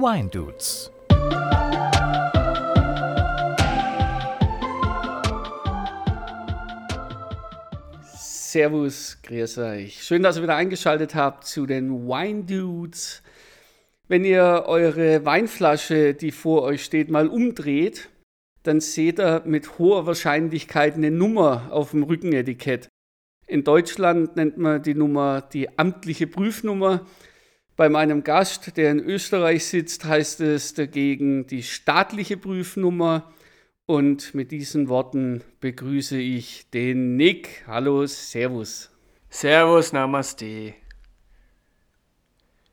Wine Dudes. Servus, grüß euch. Schön, dass ihr wieder eingeschaltet habt zu den Wine Dudes. Wenn ihr eure Weinflasche, die vor euch steht, mal umdreht, dann seht ihr mit hoher Wahrscheinlichkeit eine Nummer auf dem Rückenetikett. In Deutschland nennt man die Nummer die amtliche Prüfnummer. Bei meinem Gast, der in Österreich sitzt, heißt es dagegen die staatliche Prüfnummer. Und mit diesen Worten begrüße ich den Nick. Hallo, Servus. Servus, Namaste.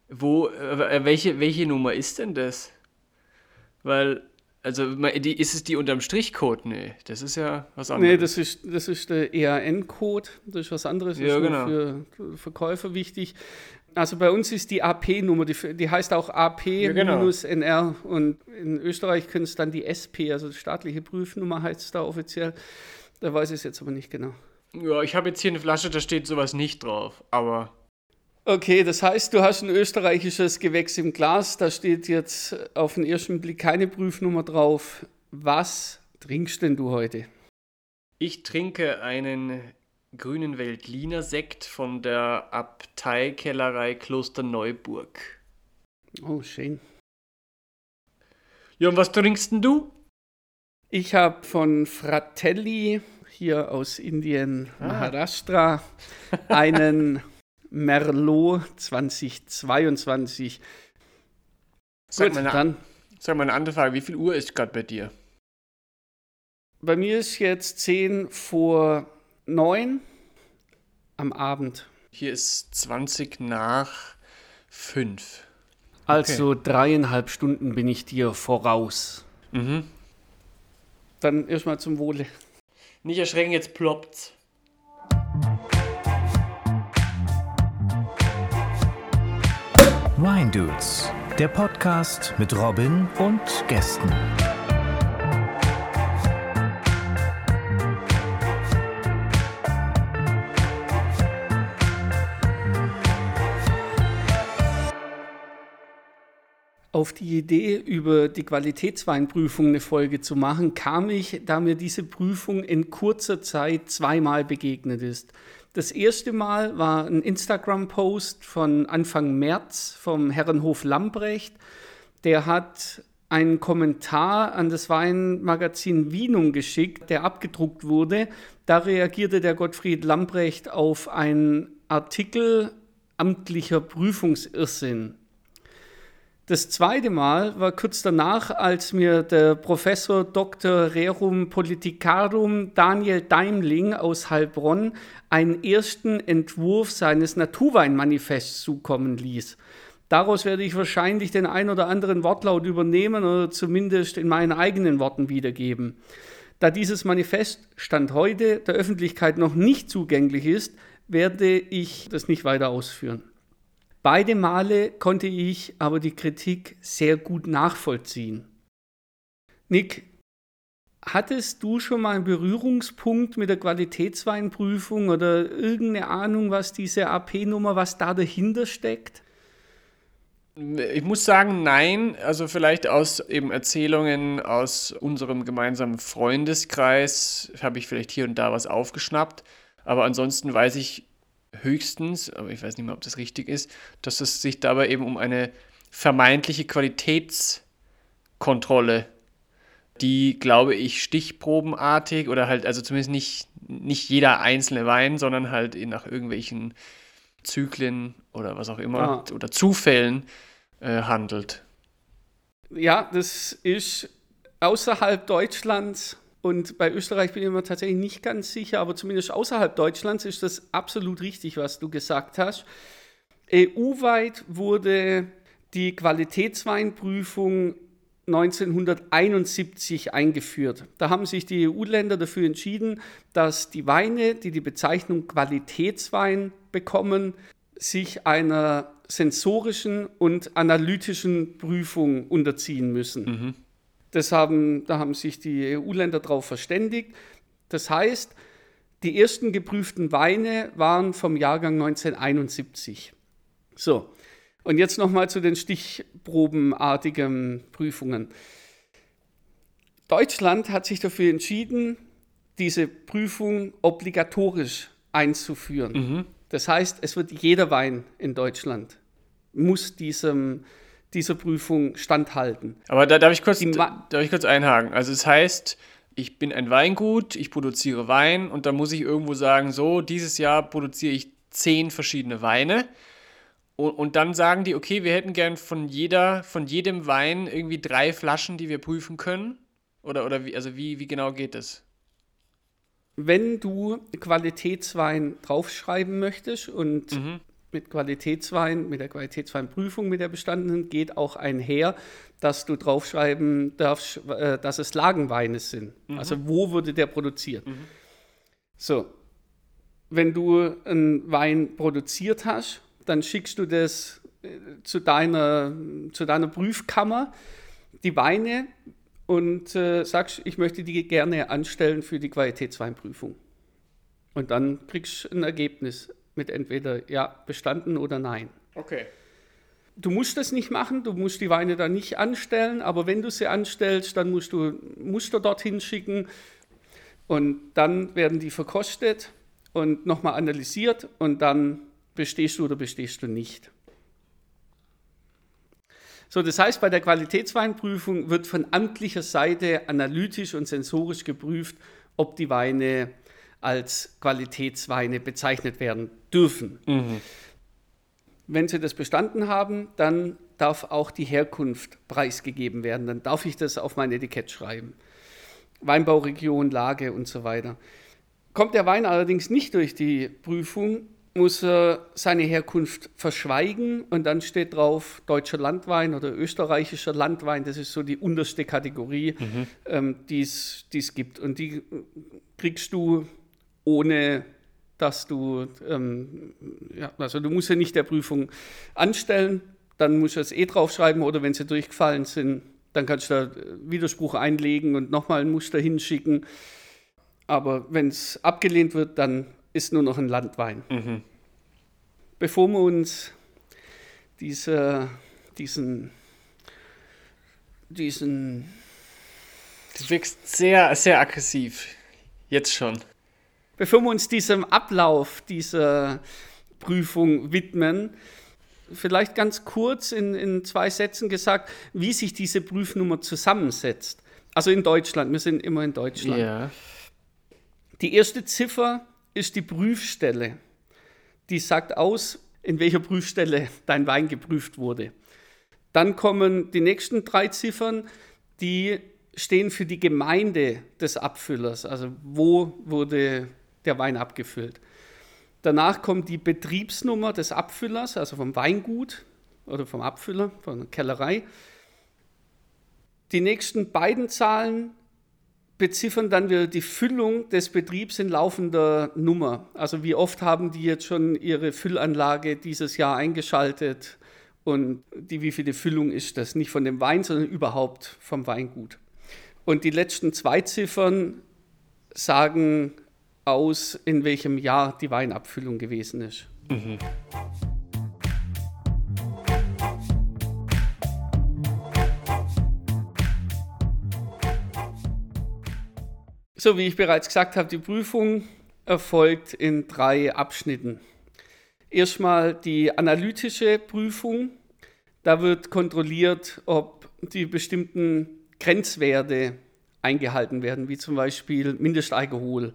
Wo, äh, welche, welche Nummer ist denn das? Weil, also, ist es die unterm Strichcode? Nee, das ist ja was anderes. Nee, das ist, das ist der EAN-Code. Das ist was anderes. Das Ja, ist nur genau. für Verkäufer wichtig. Also bei uns ist die AP-Nummer, die, die heißt auch AP-NR genau. und in Österreich können es dann die SP, also die staatliche Prüfnummer heißt es da offiziell. Da weiß ich es jetzt aber nicht genau. Ja, ich habe jetzt hier eine Flasche, da steht sowas nicht drauf, aber Okay, das heißt, du hast ein österreichisches Gewächs im Glas, da steht jetzt auf den ersten Blick keine Prüfnummer drauf. Was trinkst denn du heute? ich trinke einen grünen Veltliner Sekt von der Abteikellerei Klosterneuburg. Oh, schön. Ja, und was trinkst denn du? Ich habe von Fratelli hier aus Indien, Ah. Maharashtra, einen Merlot 2022. Sag Gut, mal, eine, dann. sag mal eine andere Frage, wie viel Uhr ist gerade bei dir? Bei mir ist jetzt 10 vor 9 am Abend. Hier ist 20 nach 5. Also dreieinhalb Stunden bin ich dir voraus. Mhm. Dann erstmal zum Wohle. Nicht erschrecken, jetzt ploppt's. Wine Dudes, der Podcast mit Robin und Gästen. Auf die Idee, über die Qualitätsweinprüfung eine Folge zu machen, kam ich, da mir diese Prüfung in kurzer Zeit zweimal begegnet ist. Das erste Mal war ein Instagram-Post von Anfang März vom Herrenhof Lambrecht. Der hat einen Kommentar an das Weinmagazin Wienung geschickt, der abgedruckt wurde. Da reagierte der Gottfried Lambrecht auf einen Artikel amtlicher Prüfungsirrsinn. Das zweite Mal war kurz danach, als mir der Professor Dr. Rerum Politicarum Daniel Daimling aus Heilbronn einen ersten Entwurf seines Naturweinmanifests zukommen ließ. Daraus werde ich wahrscheinlich den ein oder anderen Wortlaut übernehmen oder zumindest in meinen eigenen Worten wiedergeben. Da dieses Manifest Stand heute der Öffentlichkeit noch nicht zugänglich ist, werde ich das nicht weiter ausführen. Beide Male konnte ich aber die Kritik sehr gut nachvollziehen. Nick, hattest du schon mal einen Berührungspunkt mit der Qualitätsweinprüfung oder irgendeine Ahnung, was diese AP-Nummer, was da dahinter steckt? Ich muss sagen, nein. Also vielleicht aus eben Erzählungen aus unserem gemeinsamen Freundeskreis habe ich vielleicht hier und da was aufgeschnappt. Aber ansonsten weiß ich höchstens, aber ich weiß nicht mehr, ob das richtig ist, dass es sich dabei eben um eine vermeintliche Qualitätskontrolle, die, glaube ich, stichprobenartig oder halt, also zumindest nicht, nicht jeder einzelne Wein, sondern halt nach irgendwelchen Zyklen oder was auch immer Ah. oder Zufällen äh, handelt. Ja, das ist außerhalb Deutschlands und bei Österreich bin ich mir tatsächlich nicht ganz sicher, aber zumindest außerhalb Deutschlands ist das absolut richtig, was du gesagt hast. EU-weit wurde die Qualitätsweinprüfung 1971 eingeführt. Da haben sich die EU-Länder dafür entschieden, dass die Weine, die die Bezeichnung Qualitätswein bekommen, sich einer sensorischen und analytischen Prüfung unterziehen müssen. Das haben, da haben sich die EU-Länder darauf verständigt. Das heißt, die ersten geprüften Weine waren vom Jahrgang 1971. So. Und jetzt nochmal zu den stichprobenartigen Prüfungen. Deutschland hat sich dafür entschieden, diese Prüfung obligatorisch einzuführen. Mhm. Das heißt, es wird jeder Wein in Deutschland muss diesem, dieser Prüfung standhalten. Aber da darf ich kurz, darf ich kurz einhaken. Also es das heißt, ich bin ein Weingut, ich produziere Wein und da muss ich irgendwo sagen, so, dieses Jahr produziere ich zehn verschiedene Weine. Und, und dann sagen die, okay, wir hätten gern von jeder, von jedem Wein irgendwie drei Flaschen, die wir prüfen können. Oder, oder wie, also wie, wie genau geht das? Wenn du Qualitätswein draufschreiben möchtest und mhm. Mit Qualitätswein, mit der Qualitätsweinprüfung, mit der bestandenen, geht auch einher, dass du draufschreiben darfst, äh, dass es Lagenweine sind. Mhm. Also wo wurde der produziert? Mhm. So, wenn du einen Wein produziert hast, dann schickst du das äh, zu deiner, zu deiner Prüfkammer. Die Weine und äh, sagst, ich möchte die gerne anstellen für die Qualitätsweinprüfung. Und dann kriegst du ein Ergebnis mit entweder ja, bestanden oder nein. Okay. Du musst das nicht machen, du musst die Weine dann nicht anstellen, aber wenn du sie anstellst, dann musst du Muster dorthin schicken und dann werden die verkostet und nochmal analysiert und dann bestehst du oder bestehst du nicht. So, das heißt, bei der Qualitätsweinprüfung wird von amtlicher Seite analytisch und sensorisch geprüft, ob die Weine als Qualitätsweine bezeichnet werden dürfen. Mhm. Wenn sie das bestanden haben, dann darf auch die Herkunft preisgegeben werden. Dann darf ich das auf mein Etikett schreiben. Weinbauregion, Lage und so weiter. Kommt der Wein allerdings nicht durch die Prüfung, muss er seine Herkunft verschweigen und dann steht drauf deutscher Landwein oder österreichischer Landwein. Das ist so die unterste Kategorie, mhm. ähm, die es gibt. Und die kriegst du ohne dass du, ähm, ja, also du musst ja nicht der Prüfung anstellen, dann musst du es eh draufschreiben oder wenn sie durchgefallen sind, dann kannst du da Widerspruch einlegen und nochmal ein Muster hinschicken. Aber wenn es abgelehnt wird, dann ist nur noch ein Landwein. Mhm. Bevor wir uns diese, diesen, diesen. Das wächst sehr, sehr aggressiv. Jetzt schon. Bevor wir uns diesem Ablauf dieser Prüfung widmen, vielleicht ganz kurz in, in zwei Sätzen gesagt, wie sich diese Prüfnummer zusammensetzt. Also in Deutschland, wir sind immer in Deutschland. Ja. Die erste Ziffer ist die Prüfstelle. Die sagt aus, in welcher Prüfstelle dein Wein geprüft wurde. Dann kommen die nächsten drei Ziffern, die stehen für die Gemeinde des Abfüllers, also wo wurde der Wein abgefüllt. Danach kommt die Betriebsnummer des Abfüllers, also vom Weingut oder vom Abfüller, von der Kellerei. Die nächsten beiden Zahlen beziffern dann wieder die Füllung des Betriebs in laufender Nummer. Also wie oft haben die jetzt schon ihre Füllanlage dieses Jahr eingeschaltet und die wie viele Füllung ist das? Nicht von dem Wein, sondern überhaupt vom Weingut. Und die letzten zwei Ziffern sagen aus, in welchem Jahr die Weinabfüllung gewesen ist. Mhm. So, wie ich bereits gesagt habe, die Prüfung erfolgt in drei Abschnitten. Erstmal die analytische Prüfung. Da wird kontrolliert, ob die bestimmten Grenzwerte eingehalten werden, wie zum Beispiel Mindestalkohol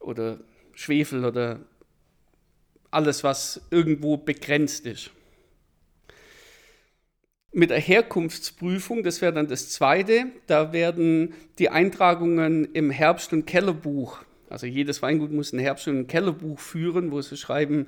oder Schwefel oder alles, was irgendwo begrenzt ist mit der Herkunftsprüfung, das wäre dann das zweite, da werden die Eintragungen im Herbst- und Kellerbuch, also jedes Weingut muss ein Herbst- und Kellerbuch führen, wo sie schreiben,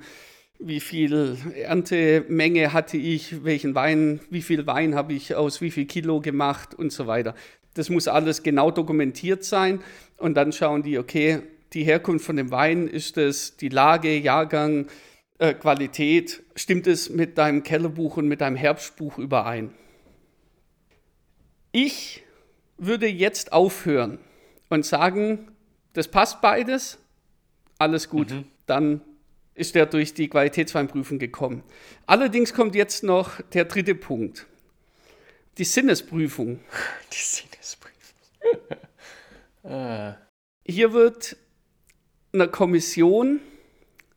wie viel Erntemenge hatte ich, welchen Wein, wie viel Wein habe ich aus wie viel Kilo gemacht und so weiter. Das muss alles genau dokumentiert sein und dann schauen die, okay, die Herkunft von dem Wein, ist es die Lage, Jahrgang, äh, Qualität, stimmt es mit deinem Kellerbuch und mit deinem Herbstbuch überein? Ich würde jetzt aufhören und sagen, das passt beides, alles gut, mhm. dann ist der durch die Qualitätsweinprüfung gekommen. Allerdings kommt jetzt noch der dritte Punkt. Die Sinnesprüfung. Die Sinnesprüfung. ah. Hier wird einer Kommission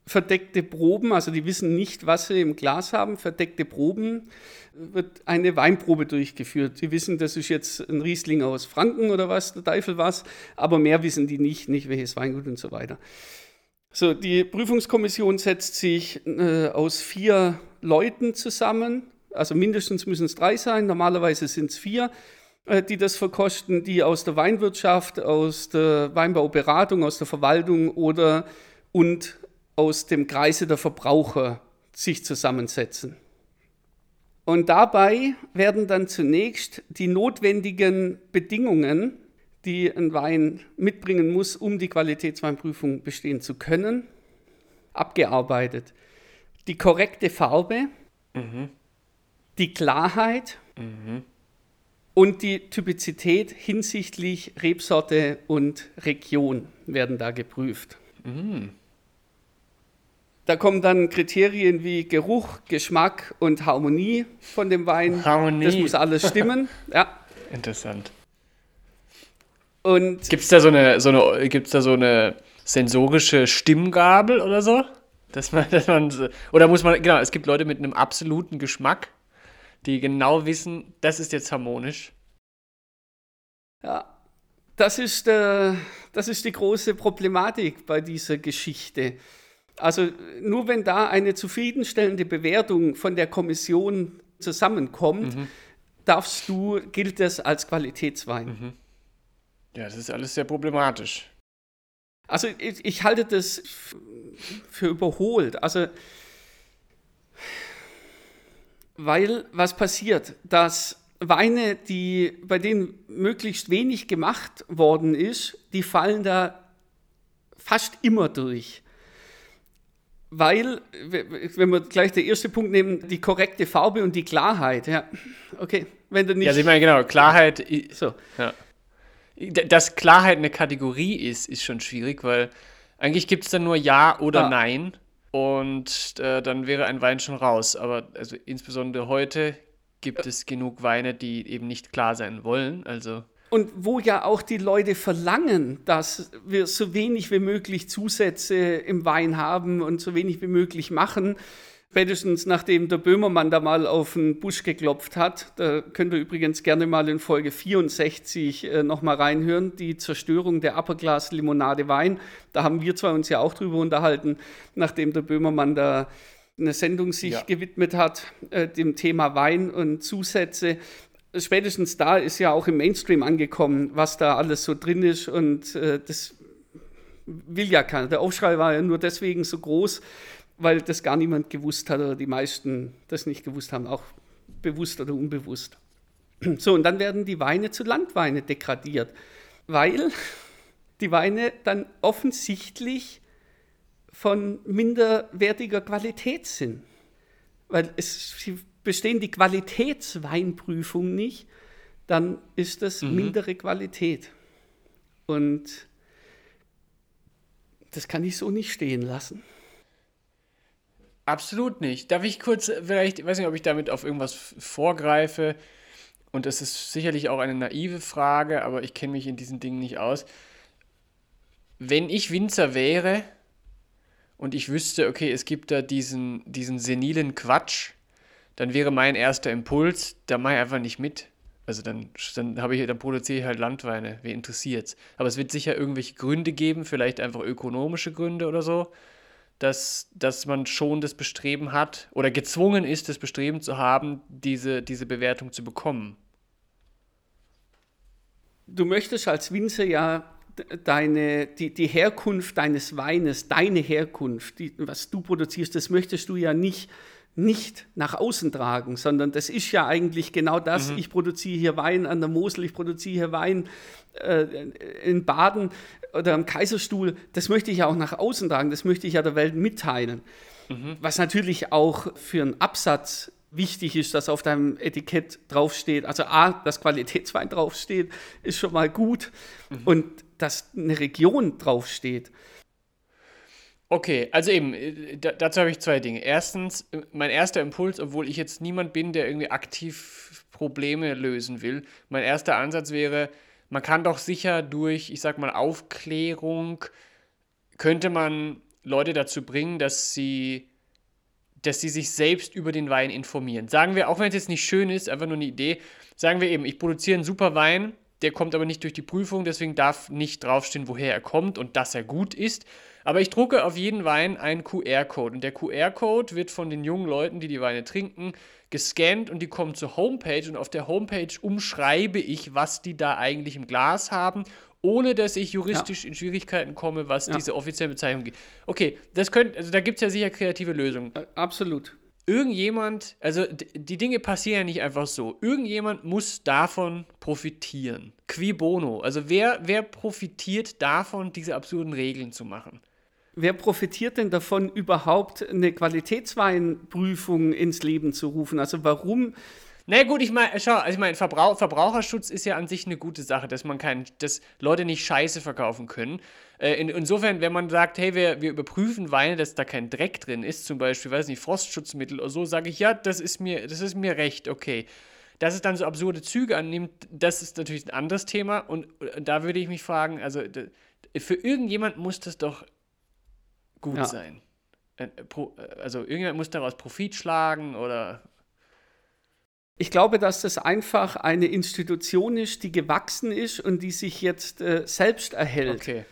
verdeckte Proben, also die wissen nicht, was sie im Glas haben, verdeckte Proben, wird eine Weinprobe durchgeführt. Die wissen, das ist jetzt ein Riesling aus Franken oder was, der Teufel was, aber mehr wissen die nicht, nicht welches Weingut und so weiter. So, die Prüfungskommission setzt sich äh, aus vier Leuten zusammen, also mindestens müssen es drei sein, normalerweise sind es vier, die das verkosten, die aus der Weinwirtschaft, aus der Weinbauberatung, aus der Verwaltung oder und aus dem Kreise der Verbraucher sich zusammensetzen. Und dabei werden dann zunächst die notwendigen Bedingungen, die ein Wein mitbringen muss, um die Qualitätsweinprüfung bestehen zu können, abgearbeitet. Die korrekte Farbe, mhm. die Klarheit mhm. Und die Typizität hinsichtlich Rebsorte und Region werden da geprüft. Mhm. Da kommen dann Kriterien wie Geruch, Geschmack und Harmonie von dem Wein. Harmonie. Das muss alles stimmen. ja. Interessant. Gibt es da, so eine, so eine, gibt's da so eine sensorische Stimmgabel oder so? Dass man, dass man, oder muss man, genau, es gibt Leute mit einem absoluten Geschmack, die genau wissen, das ist jetzt harmonisch. Ja, das ist, äh, das ist die große Problematik bei dieser Geschichte. Also nur wenn da eine zufriedenstellende Bewertung von der Kommission zusammenkommt, mhm. darfst du, gilt das als Qualitätswein. Mhm. Ja, das ist alles sehr problematisch. Also ich, ich halte das für überholt. Also weil was passiert, dass Weine, die, bei denen möglichst wenig gemacht worden ist, die fallen da fast immer durch weil, wenn wir gleich den ersten Punkt nehmen, die korrekte Farbe und die Klarheit, ja, okay, wenn du nicht... Ja, also ich meine, genau, Klarheit, so. ja. Dass Klarheit eine Kategorie ist, ist schon schwierig, weil eigentlich gibt es dann nur Ja oder ah. Nein und äh, dann wäre ein Wein schon raus, aber also insbesondere heute gibt es genug Weine, die eben nicht klar sein wollen, also und wo ja auch die Leute verlangen, dass wir so wenig wie möglich Zusätze im Wein haben und so wenig wie möglich machen. Spätestens nachdem der Böhmermann da mal auf den Busch geklopft hat, da könnt ihr übrigens gerne mal in Folge 64 äh, nochmal reinhören, die Zerstörung der Upperglas Limonade Wein. Da haben wir zwar uns ja auch drüber unterhalten, nachdem der Böhmermann da eine Sendung sich ja. gewidmet hat, äh, dem Thema Wein und Zusätze spätestens da ist ja auch im Mainstream angekommen, was da alles so drin ist und äh, das will ja keiner. Der Aufschrei war ja nur deswegen so groß, weil das gar niemand gewusst hat oder die meisten das nicht gewusst haben, auch bewusst oder unbewusst. So, und dann werden die Weine zu Landweine degradiert, weil die Weine dann offensichtlich von minderwertiger Qualität sind. Weil es, sie bestehen die Qualitätsweinprüfung nicht, dann ist das mhm. mindere Qualität. Und das kann ich so nicht stehen lassen. Absolut nicht. Darf ich kurz, vielleicht, ich weiß nicht, ob ich damit auf irgendwas vorgreife. Und das ist sicherlich auch eine naive Frage, aber ich kenne mich in diesen Dingen nicht aus. Wenn ich Winzer wäre und ich wüsste, okay, es gibt da diesen, diesen senilen Quatsch, dann wäre mein erster Impuls, da mache ich einfach nicht mit. Also dann, dann habe ich, dann produziere ich halt Landweine. Wer interessiert's? Aber es wird sicher irgendwelche Gründe geben, vielleicht einfach ökonomische Gründe oder so, dass, dass man schon das Bestreben hat oder gezwungen ist, das Bestreben zu haben, diese, diese Bewertung zu bekommen. Du möchtest als Winzer ja deine, die, die Herkunft deines Weines, deine Herkunft, die, was du produzierst, das möchtest du ja nicht nicht nach außen tragen, sondern das ist ja eigentlich genau das. Mhm. Ich produziere hier Wein an der Mosel, ich produziere hier Wein äh, in Baden oder am Kaiserstuhl. Das möchte ich ja auch nach außen tragen, das möchte ich ja der Welt mitteilen. Mhm. Was natürlich auch für einen Absatz wichtig ist, dass auf deinem Etikett draufsteht, also A, dass Qualitätswein draufsteht, ist schon mal gut mhm. und dass eine Region draufsteht. Okay, also eben, äh, dazu habe ich zwei Dinge. Erstens, äh, mein erster Impuls, obwohl ich jetzt niemand bin, der irgendwie aktiv Probleme lösen will, mein erster Ansatz wäre, man kann doch sicher durch, ich sag mal, Aufklärung, könnte man Leute dazu bringen, dass sie, dass sie sich selbst über den Wein informieren. Sagen wir, auch wenn es jetzt nicht schön ist, einfach nur eine Idee, sagen wir eben, ich produziere einen super Wein, der kommt aber nicht durch die Prüfung, deswegen darf nicht draufstehen, woher er kommt und dass er gut ist. Aber ich drucke auf jeden Wein einen QR-Code und der QR-Code wird von den jungen Leuten, die die Weine trinken, gescannt und die kommen zur Homepage und auf der Homepage umschreibe ich, was die da eigentlich im Glas haben, ohne dass ich juristisch ja. in Schwierigkeiten komme, was ja. diese offizielle Bezeichnung geht. Okay, das könnte, also da gibt es ja sicher kreative Lösungen. Äh, absolut irgendjemand, also die Dinge passieren ja nicht einfach so. Irgendjemand muss davon profitieren. Qui bono? Also wer, wer profitiert davon, diese absurden Regeln zu machen? Wer profitiert denn davon, überhaupt eine Qualitätsweinprüfung ins Leben zu rufen? Also warum na gut, ich meine, schau, also ich meine, Verbrauch, Verbraucherschutz ist ja an sich eine gute Sache, dass man kein, dass Leute nicht Scheiße verkaufen können. Äh, in, insofern, wenn man sagt, hey, wir, wir überprüfen Weine, dass da kein Dreck drin ist, zum Beispiel, weiß nicht, Frostschutzmittel oder so, sage ich, ja, das ist mir, das ist mir recht, okay. Dass es dann so absurde Züge annimmt, das ist natürlich ein anderes Thema. Und äh, da würde ich mich fragen, also für irgendjemand muss das doch gut ja. sein. Äh, also irgendjemand muss daraus Profit schlagen oder ich glaube, dass das einfach eine Institution ist, die gewachsen ist und die sich jetzt äh, selbst erhält. Okay.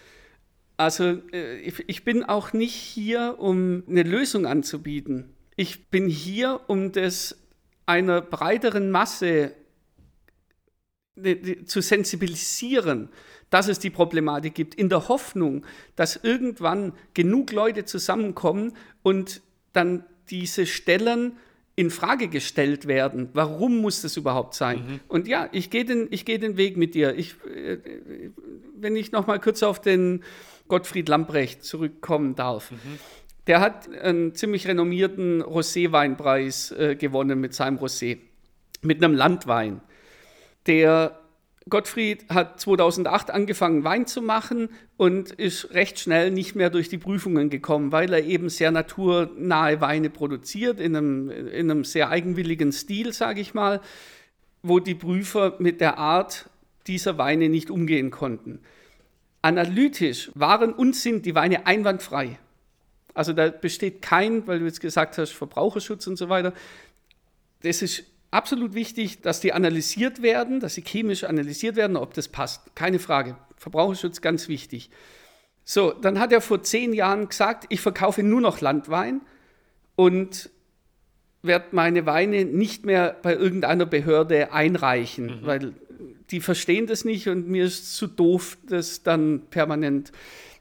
Also äh, ich, ich bin auch nicht hier, um eine Lösung anzubieten. Ich bin hier, um das einer breiteren Masse zu sensibilisieren, dass es die Problematik gibt, in der Hoffnung, dass irgendwann genug Leute zusammenkommen und dann diese Stellen in Frage gestellt werden. Warum muss das überhaupt sein? Mhm. Und ja, ich gehe den, geh den Weg mit dir. Ich, äh, wenn ich noch mal kurz auf den Gottfried Lamprecht zurückkommen darf. Mhm. Der hat einen ziemlich renommierten Rosé-Weinpreis äh, gewonnen mit seinem Rosé, mit einem Landwein. Der Gottfried hat 2008 angefangen, Wein zu machen und ist recht schnell nicht mehr durch die Prüfungen gekommen, weil er eben sehr naturnahe Weine produziert, in einem, in einem sehr eigenwilligen Stil, sage ich mal, wo die Prüfer mit der Art dieser Weine nicht umgehen konnten. Analytisch waren und sind die Weine einwandfrei. Also da besteht kein, weil du jetzt gesagt hast, Verbraucherschutz und so weiter. Das ist absolut wichtig, dass die analysiert werden, dass sie chemisch analysiert werden, ob das passt. Keine Frage. Verbraucherschutz ganz wichtig. So, dann hat er vor zehn Jahren gesagt, ich verkaufe nur noch Landwein und werde meine Weine nicht mehr bei irgendeiner Behörde einreichen, mhm. weil die verstehen das nicht und mir ist zu doof, das dann permanent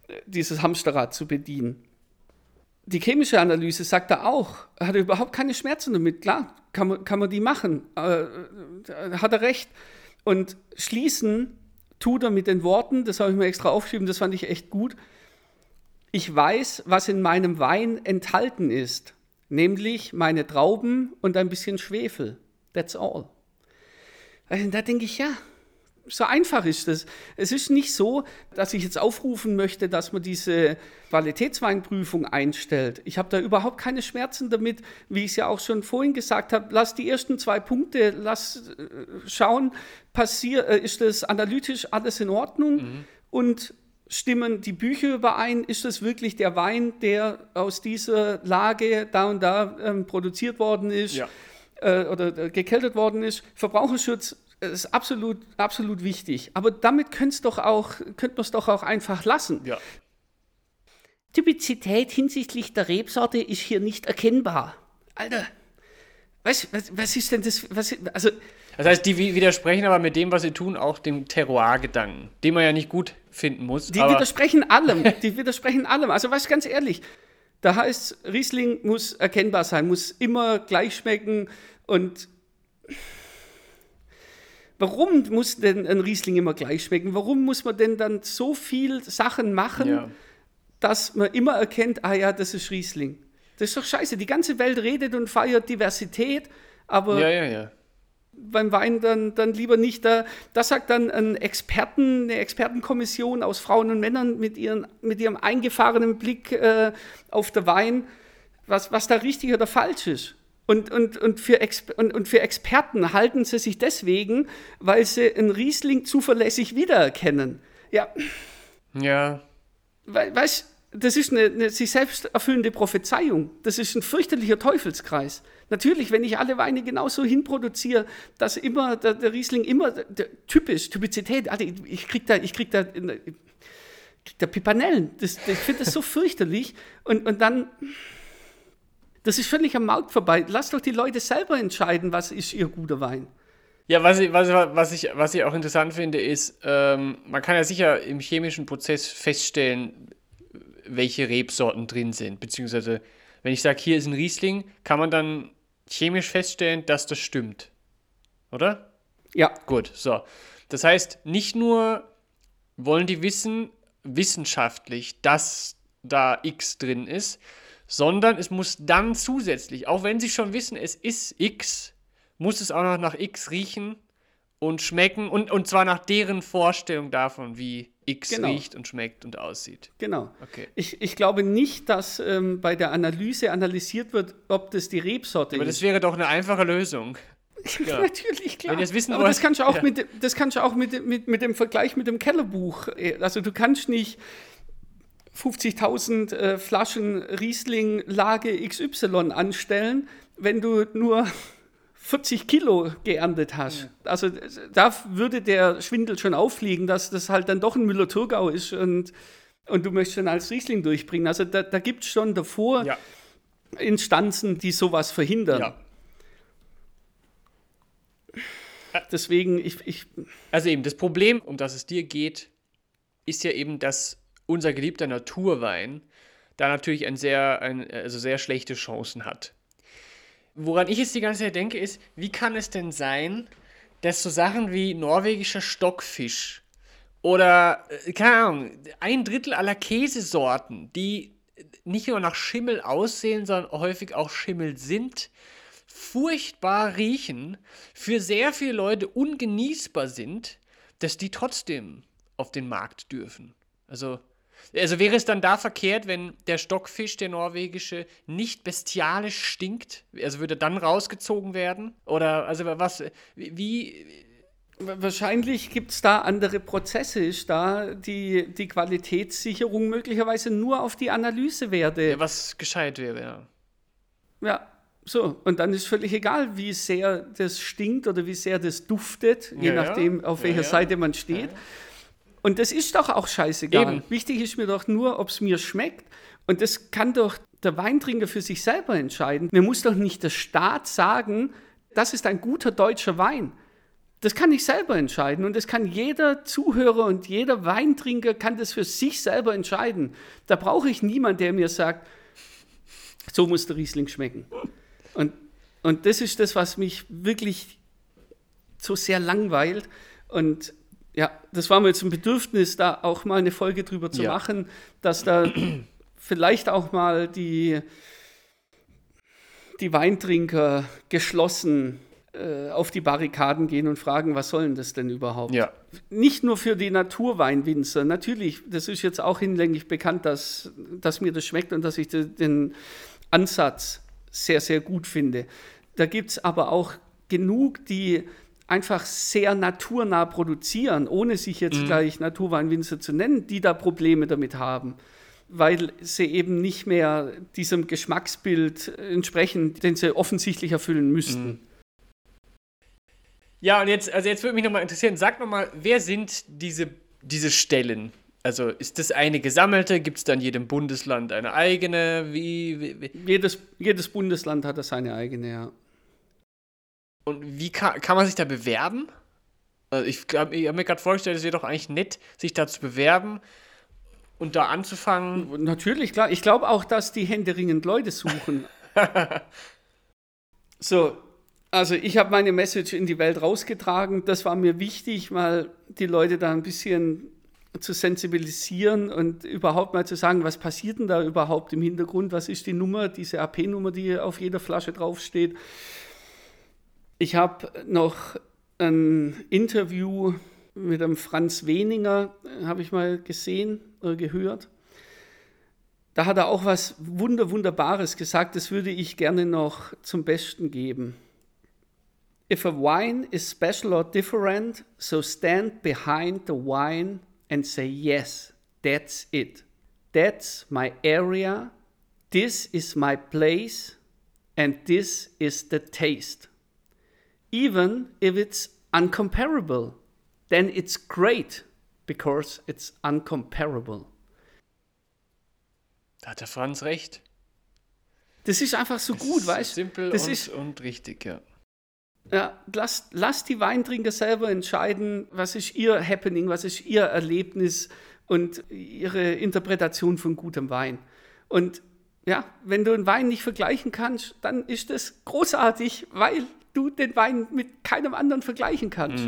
äh, dieses Hamsterrad zu bedienen die chemische Analyse sagt er auch, er hat überhaupt keine Schmerzen damit. Klar, kann man, kann man die machen. Äh, hat er recht. Und schließen tut er mit den Worten, das habe ich mir extra aufgeschrieben, das fand ich echt gut. Ich weiß, was in meinem Wein enthalten ist, nämlich meine Trauben und ein bisschen Schwefel. That's all. Und da denke ich, ja, so einfach ist es. Es ist nicht so, dass ich jetzt aufrufen möchte, dass man diese Qualitätsweinprüfung einstellt. Ich habe da überhaupt keine Schmerzen damit, wie ich es ja auch schon vorhin gesagt habe. Lass die ersten zwei Punkte, lass äh, schauen, passier, äh, ist das analytisch alles in Ordnung mhm. und stimmen die Bücher überein? Ist das wirklich der Wein, der aus dieser Lage da und da ähm, produziert worden ist? Ja. Äh, oder äh, gekältet worden ist. Verbraucherschutz ist absolut, absolut wichtig. Aber damit könnte man es doch auch einfach lassen. Ja. Typizität hinsichtlich der Rebsorte ist hier nicht erkennbar. Alter, was, was, was ist denn das? Was, also, das heißt, die widersprechen aber mit dem, was sie tun, auch dem Terroir-Gedanken, den man ja nicht gut finden muss. Die widersprechen allem. Die widersprechen allem. Also, was ganz ehrlich, da heißt, Riesling muss erkennbar sein, muss immer gleich schmecken und Warum muss denn ein Riesling immer gleich schmecken? Warum muss man denn dann so viel Sachen machen, ja. dass man immer erkennt, ah ja, das ist Riesling? Das ist doch scheiße. Die ganze Welt redet und feiert Diversität, aber ja, ja, beim Wein dann, dann lieber nicht. Da, das sagt dann ein Experten, eine Expertenkommission aus Frauen und Männern mit, ihren, mit ihrem eingefahrenen Blick äh, auf den Wein, was, was da richtig oder falsch ist. Und, und, und, für und, und für Experten halten sie sich deswegen, weil sie einen Riesling zuverlässig wiedererkennen. Ja. Ja. We weißt das ist eine, eine sich selbst erfüllende Prophezeiung. Das ist ein fürchterlicher Teufelskreis. Natürlich, wenn ich alle Weine genauso hinproduziere, dass immer der, der Riesling immer der, typisch, Typizität, ich krieg da, ich krieg da, ich krieg da Pipanellen. Das, ich finde das so fürchterlich. Und, und dann, das ist völlig am Markt vorbei. Lass doch die Leute selber entscheiden, was ist ihr guter Wein. Ja, was ich, was, was, ich, was ich auch interessant finde, ist, ähm, man kann ja sicher im chemischen Prozess feststellen, welche Rebsorten drin sind. Beziehungsweise, wenn ich sage, hier ist ein Riesling, kann man dann chemisch feststellen, dass das stimmt. Oder? Ja. Gut, so. Das heißt, nicht nur wollen die wissen, wissenschaftlich, dass da X drin ist, sondern es muss dann zusätzlich, auch wenn sie schon wissen, es ist X, muss es auch noch nach X riechen und schmecken und, und zwar nach deren Vorstellung davon, wie X genau. riecht und schmeckt und aussieht. Genau. Okay. Ich, ich glaube nicht, dass ähm, bei der Analyse analysiert wird, ob das die Rebsorte Aber ist. Aber das wäre doch eine einfache Lösung. Ja. Natürlich, klar. Wenn wissen Aber das kannst du auch, ja. mit, das kannst du auch mit, mit, mit dem Vergleich mit dem Kellerbuch. Äh, also du kannst nicht 50.000 äh, Flaschen Riesling Lage XY anstellen, wenn du nur 40 Kilo geerntet hast. Ja. Also da würde der Schwindel schon auffliegen, dass das halt dann doch ein Müller-Thurgau ist und, und du möchtest dann als Riesling durchbringen. Also da, da gibt es schon davor ja. Instanzen, die sowas verhindern. Ja. Deswegen, ich, ich. Also eben, das Problem, um das es dir geht, ist ja eben, dass unser geliebter Naturwein da natürlich ein sehr, ein, also sehr schlechte Chancen hat. Woran ich jetzt die ganze Zeit denke, ist, wie kann es denn sein, dass so Sachen wie norwegischer Stockfisch oder, äh, keine Ahnung, ein Drittel aller Käsesorten, die nicht nur nach Schimmel aussehen, sondern häufig auch Schimmel sind, furchtbar riechen, für sehr viele Leute ungenießbar sind, dass die trotzdem auf den Markt dürfen. Also also wäre es dann da verkehrt, wenn der Stockfisch, der norwegische, nicht bestialisch stinkt? Also würde dann rausgezogen werden? Oder, also was, wie. Wahrscheinlich gibt es da andere Prozesse, ist da die, die Qualitätssicherung möglicherweise nur auf die Analysewerte. Ja, was gescheit wäre, ja. Ja, so, und dann ist völlig egal, wie sehr das stinkt oder wie sehr das duftet, je ja, nachdem, auf welcher ja, Seite man steht. Und das ist doch auch scheißegal. Eben. Wichtig ist mir doch nur, ob es mir schmeckt. Und das kann doch der Weintrinker für sich selber entscheiden. Mir muss doch nicht der Staat sagen, das ist ein guter deutscher Wein. Das kann ich selber entscheiden und das kann jeder Zuhörer und jeder Weintrinker kann das für sich selber entscheiden. Da brauche ich niemanden, der mir sagt, so muss der Riesling schmecken. Und, und das ist das, was mich wirklich so sehr langweilt. Und ja, das war mir jetzt ein Bedürfnis, da auch mal eine Folge drüber zu ja. machen, dass da vielleicht auch mal die, die Weintrinker geschlossen äh, auf die Barrikaden gehen und fragen, was sollen das denn überhaupt? Ja. Nicht nur für die Naturweinwinzer, natürlich, das ist jetzt auch hinlänglich bekannt, dass, dass mir das schmeckt und dass ich den Ansatz sehr, sehr gut finde. Da gibt es aber auch genug, die einfach sehr naturnah produzieren, ohne sich jetzt mhm. gleich Naturweinwinzer zu nennen, die da Probleme damit haben, weil sie eben nicht mehr diesem Geschmacksbild entsprechen, den sie offensichtlich erfüllen müssten. Mhm. Ja, und jetzt, also jetzt würde mich nochmal interessieren, sag nochmal, wer sind diese, diese Stellen? Also ist das eine gesammelte? Gibt es dann jedem Bundesland eine eigene? Wie, wie, wie? Jedes, jedes Bundesland hat da seine eigene, ja. Und wie kann, kann man sich da bewerben? Also ich, ich habe mir gerade vorgestellt, es wäre doch eigentlich nett, sich da zu bewerben und da anzufangen. Natürlich, klar. Ich glaube auch, dass die händeringend Leute suchen. so, also ich habe meine Message in die Welt rausgetragen. Das war mir wichtig, mal die Leute da ein bisschen zu sensibilisieren und überhaupt mal zu sagen, was passiert denn da überhaupt im Hintergrund? Was ist die Nummer, diese AP-Nummer, die auf jeder Flasche draufsteht? Ich habe noch ein Interview mit einem Franz Weninger, habe ich mal gesehen oder gehört. Da hat er auch was Wunder, Wunderbares gesagt, das würde ich gerne noch zum Besten geben. If a wine is special or different, so stand behind the wine and say, Yes, that's it. That's my area. This is my place. And this is the taste. Even if it's uncomparable, then it's great because it's uncomparable. Da hat der Franz recht. Das ist einfach so Das gut, weißt du? Simpel Das und, ist, und richtig, ja. ja, lasst, lasst die Weintrinker selber entscheiden, was ist ihr Happening, was ist ihr Erlebnis und ihre Interpretation von gutem Wein. Und ja, wenn du einen Wein nicht vergleichen kannst, dann ist das großartig, weil du den Wein mit keinem anderen vergleichen kannst.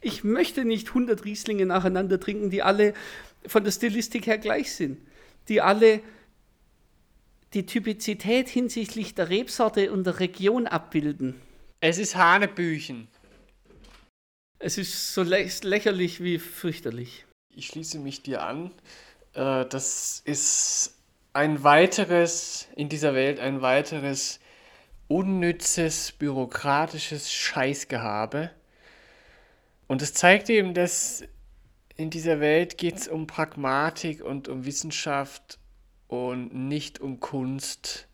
Ich möchte nicht 100 Rieslinge nacheinander trinken, die alle von der Stilistik her gleich sind, die alle die Typizität hinsichtlich der Rebsorte und der Region abbilden. Es ist Hanebüchen. Es ist so lä lächerlich wie fürchterlich. Ich schließe mich dir an. Äh, das ist ein weiteres, in dieser Welt ein weiteres unnützes, bürokratisches Scheißgehabe. Und es zeigt eben, dass in dieser Welt geht es um Pragmatik und um Wissenschaft und nicht um Kunst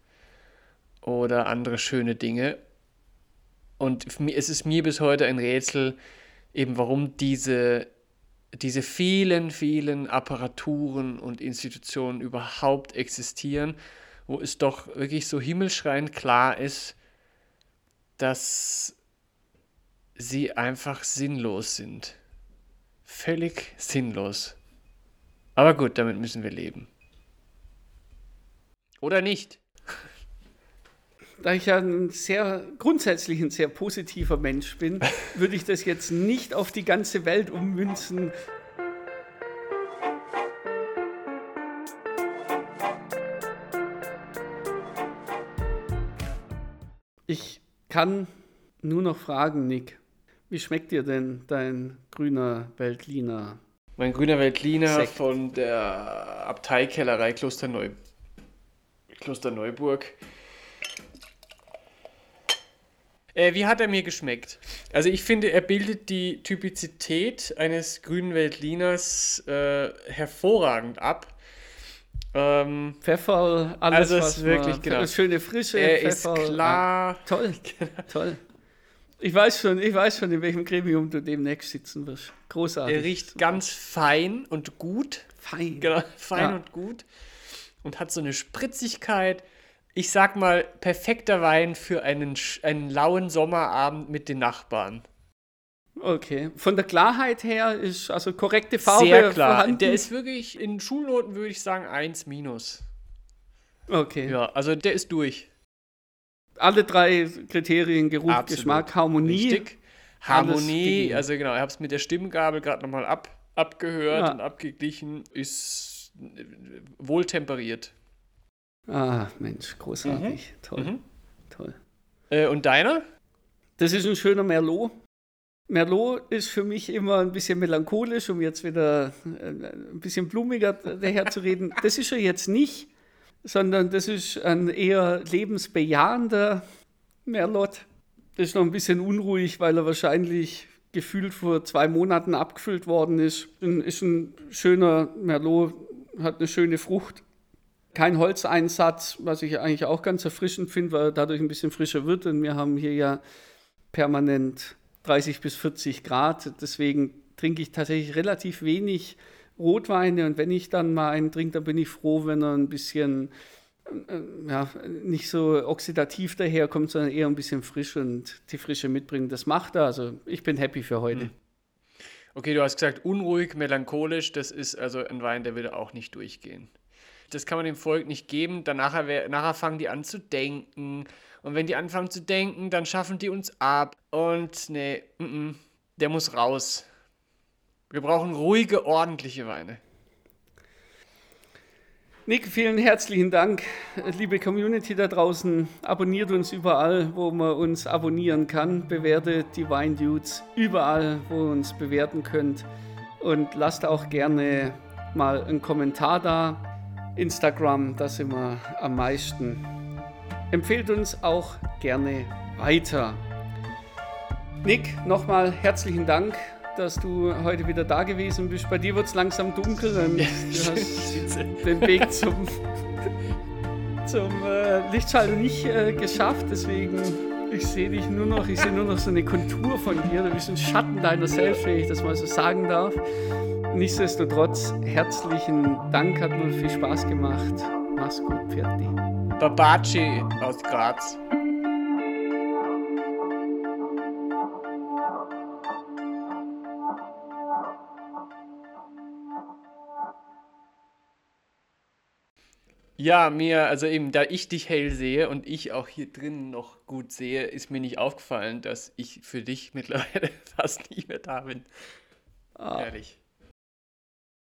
oder andere schöne Dinge. Und es ist mir bis heute ein Rätsel, eben warum diese, diese vielen, vielen Apparaturen und Institutionen überhaupt existieren, wo es doch wirklich so himmelschreiend klar ist, dass sie einfach sinnlos sind. Völlig sinnlos. Aber gut, damit müssen wir leben. Oder nicht? Da ich ja ein sehr grundsätzlich ein sehr positiver Mensch bin, würde ich das jetzt nicht auf die ganze Welt ummünzen. Ich kann nur noch fragen, Nick, wie schmeckt dir denn dein grüner Veltliner? Mein grüner Veltliner Sekt. von der Abteikellerei Klosterneu Klosterneuburg. Äh, wie hat er mir geschmeckt? Also ich finde, er bildet die Typizität eines grünen Veltliners äh, hervorragend ab. Ähm, Pfeffer, alles Also was wirklich, man, genau. schöne Frische, er ist Pfeffer. klar. Ja, toll, toll. Ich weiß schon, ich weiß schon, in welchem Gremium du demnächst sitzen wirst. Großartig. Er riecht ganz fein und gut. fein. Genau, fein Ja. und gut. Und hat so eine Spritzigkeit. Ich sag mal, perfekter Wein für einen, einen lauen Sommerabend mit den Nachbarn. Okay. Von der Klarheit her ist also korrekte Farbe Sehr klar. vorhanden. Der ist wirklich, in Schulnoten würde ich sagen, 1 minus. okay. Ja, also der ist durch. Alle drei Kriterien, Geruch, Absolut. Geschmack, Harmonie. Richtig. Harmonie, also genau, ich habe es mit der Stimmgabel gerade nochmal ab, abgehört Ja. und abgeglichen. Ist äh, wohltemperiert. Ah, Mensch, großartig. Toll, Mhm. toll. Äh, und deiner? Das ist ein schöner Merlot. Merlot ist für mich immer ein bisschen melancholisch, um jetzt wieder äh, ein bisschen blumiger daherzureden. Das ist er jetzt nicht, sondern das ist ein eher lebensbejahender Merlot. Das ist noch ein bisschen unruhig, weil er wahrscheinlich gefühlt vor zwei Monaten abgefüllt worden ist. Ist ein schöner Merlot, hat eine schöne Frucht. Kein Holzeinsatz, was ich eigentlich auch ganz erfrischend finde, weil er dadurch ein bisschen frischer wird. Und wir haben hier ja permanent 30 bis 40 Grad. Deswegen trinke ich tatsächlich relativ wenig Rotweine. Und wenn ich dann mal einen trinke, dann bin ich froh, wenn er ein bisschen äh, ja, nicht so oxidativ daherkommt, sondern eher ein bisschen frisch und die Frische mitbringt. Das macht er. Also ich bin happy für heute. Okay, du hast gesagt, unruhig, melancholisch, das ist also ein Wein, der würde auch nicht durchgehen. Das kann man dem Volk nicht geben. Danach nachher fangen die an zu denken. Und wenn die anfangen zu denken, dann schaffen die uns ab. Und nee, mm -mm, der muss raus. Wir brauchen ruhige, ordentliche Weine. Nick, vielen herzlichen Dank. Liebe Community da draußen, abonniert uns überall, wo man uns abonnieren kann. Bewertet die Wine Dudes überall, wo ihr uns bewerten könnt. Und lasst auch gerne mal einen Kommentar da. Instagram, da sind wir am meisten. Empfehlt uns auch gerne weiter. Nick, nochmal herzlichen Dank, dass du heute wieder da gewesen bist. Bei dir wird es langsam dunkel und du hast den Weg zum, zum äh, Lichtschalter nicht äh, geschafft. Deswegen, ich sehe dich nur noch, ich sehe nur noch so eine Kontur von dir. Du bist ein Schatten deiner selbst, wenn ich das mal so sagen darf. Nichtsdestotrotz, herzlichen Dank, hat mir viel Spaß gemacht. Mach's gut, Fertig. Babaci aus Graz. Ja, mir, also eben, da ich dich hell sehe und ich auch hier drin noch gut sehe, ist mir nicht aufgefallen, dass ich für dich mittlerweile fast nicht mehr da bin. Ah. Ehrlich.